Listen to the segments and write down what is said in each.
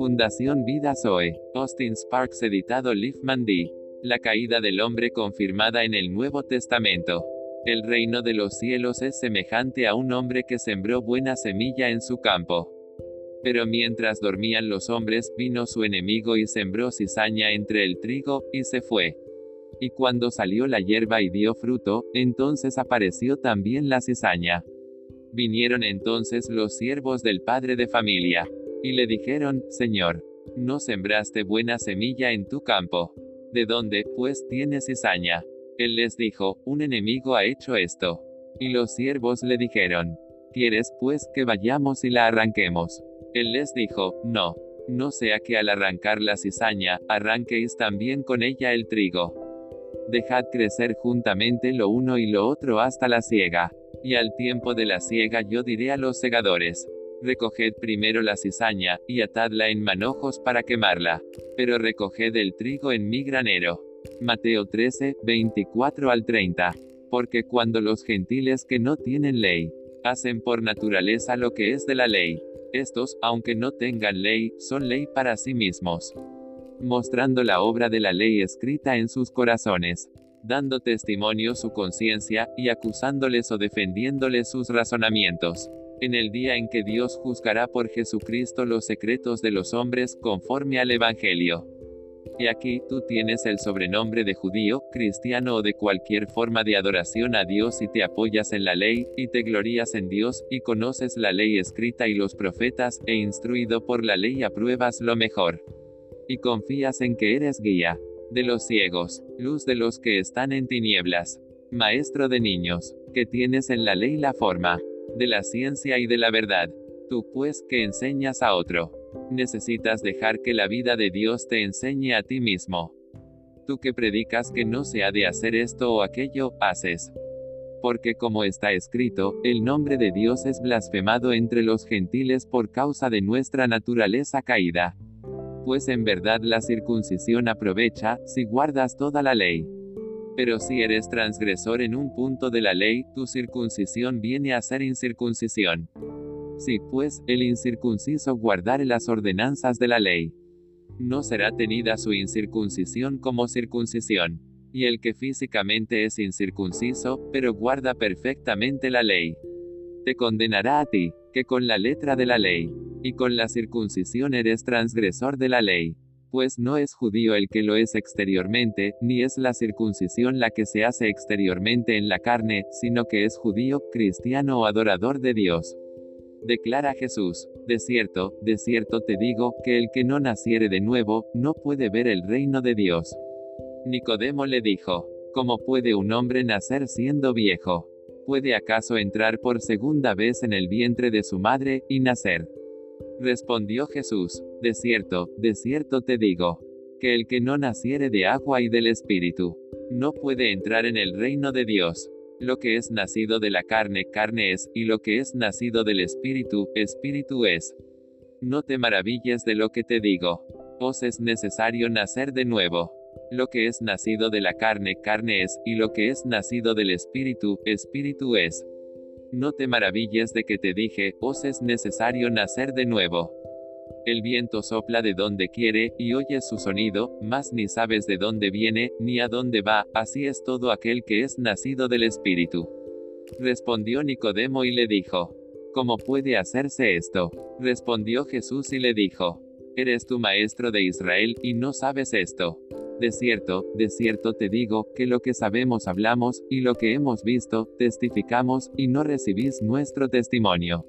Fundación Vida Zoe. Austin Sparks editado Liefman D. La caída del hombre confirmada en el Nuevo Testamento. El reino de los cielos es semejante a un hombre que sembró buena semilla en su campo. Pero mientras dormían los hombres, vino su enemigo y sembró cizaña entre el trigo, y se fue. Y cuando salió la hierba y dio fruto, entonces apareció también la cizaña. Vinieron entonces los siervos del padre de familia. Y le dijeron, Señor, no sembraste buena semilla en tu campo. ¿De dónde, pues, tienes cizaña? Él les dijo, un enemigo ha hecho esto. Y los siervos le dijeron, ¿quieres, pues, que vayamos y la arranquemos? Él les dijo, no, no sea que al arrancar la cizaña, arranquéis también con ella el trigo. Dejad crecer juntamente lo uno y lo otro hasta la siega. Y al tiempo de la siega yo diré a los segadores, Recoged primero la cizaña, y atadla en manojos para quemarla. Pero recoged el trigo en mi granero. Mateo 13, 24 al 30. Porque cuando los gentiles que no tienen ley, hacen por naturaleza lo que es de la ley, estos, aunque no tengan ley, son ley para sí mismos. Mostrando la obra de la ley escrita en sus corazones, dando testimonio su conciencia, y acusándoles o defendiéndoles sus razonamientos en el día en que Dios juzgará por Jesucristo los secretos de los hombres conforme al Evangelio. Y aquí tú tienes el sobrenombre de judío, cristiano o de cualquier forma de adoración a Dios y te apoyas en la ley, y te glorías en Dios, y conoces la ley escrita y los profetas, e instruido por la ley apruebas lo mejor. Y confías en que eres guía de los ciegos, luz de los que están en tinieblas, maestro de niños, que tienes en la ley la forma de la ciencia y de la verdad. Tú pues que enseñas a otro. Necesitas dejar que la vida de Dios te enseñe a ti mismo. Tú que predicas que no se ha de hacer esto o aquello, haces. Porque como está escrito, el nombre de Dios es blasfemado entre los gentiles por causa de nuestra naturaleza caída. Pues en verdad la circuncisión aprovecha, si guardas toda la ley. Pero si eres transgresor en un punto de la ley, tu circuncisión viene a ser incircuncisión. Si pues, el incircunciso guardare las ordenanzas de la ley, no será tenida su incircuncisión como circuncisión. Y el que físicamente es incircunciso, pero guarda perfectamente la ley, te condenará a ti, que con la letra de la ley, y con la circuncisión eres transgresor de la ley pues no es judío el que lo es exteriormente, ni es la circuncisión la que se hace exteriormente en la carne, sino que es judío, cristiano o adorador de Dios. Declara Jesús, de cierto, de cierto te digo, que el que no naciere de nuevo, no puede ver el reino de Dios. Nicodemo le dijo, ¿cómo puede un hombre nacer siendo viejo? ¿Puede acaso entrar por segunda vez en el vientre de su madre, y nacer? Respondió Jesús, de cierto, de cierto te digo, que el que no naciere de agua y del Espíritu, no puede entrar en el reino de Dios. Lo que es nacido de la carne, carne es, y lo que es nacido del Espíritu, Espíritu es. No te maravilles de lo que te digo. Os es necesario nacer de nuevo. Lo que es nacido de la carne, carne es, y lo que es nacido del Espíritu, Espíritu es. No te maravilles de que te dije, os es necesario nacer de nuevo. El viento sopla de donde quiere, y oyes su sonido, mas ni sabes de dónde viene, ni a dónde va, así es todo aquel que es nacido del Espíritu. Respondió Nicodemo y le dijo, ¿Cómo puede hacerse esto? Respondió Jesús y le dijo, Eres tu maestro de Israel, y no sabes esto. De cierto, de cierto te digo, que lo que sabemos hablamos, y lo que hemos visto, testificamos, y no recibís nuestro testimonio.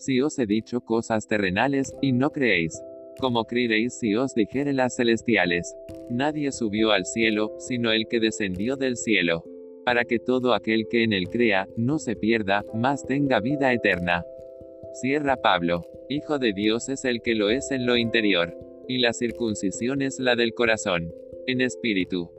Si os he dicho cosas terrenales, y no creéis, como creeréis si os dijere las celestiales. Nadie subió al cielo, sino el que descendió del cielo. Para que todo aquel que en él crea, no se pierda, mas tenga vida eterna. Cierra Pablo. Hijo de Dios es el que lo es en lo interior. Y la circuncisión es la del corazón en espíritu.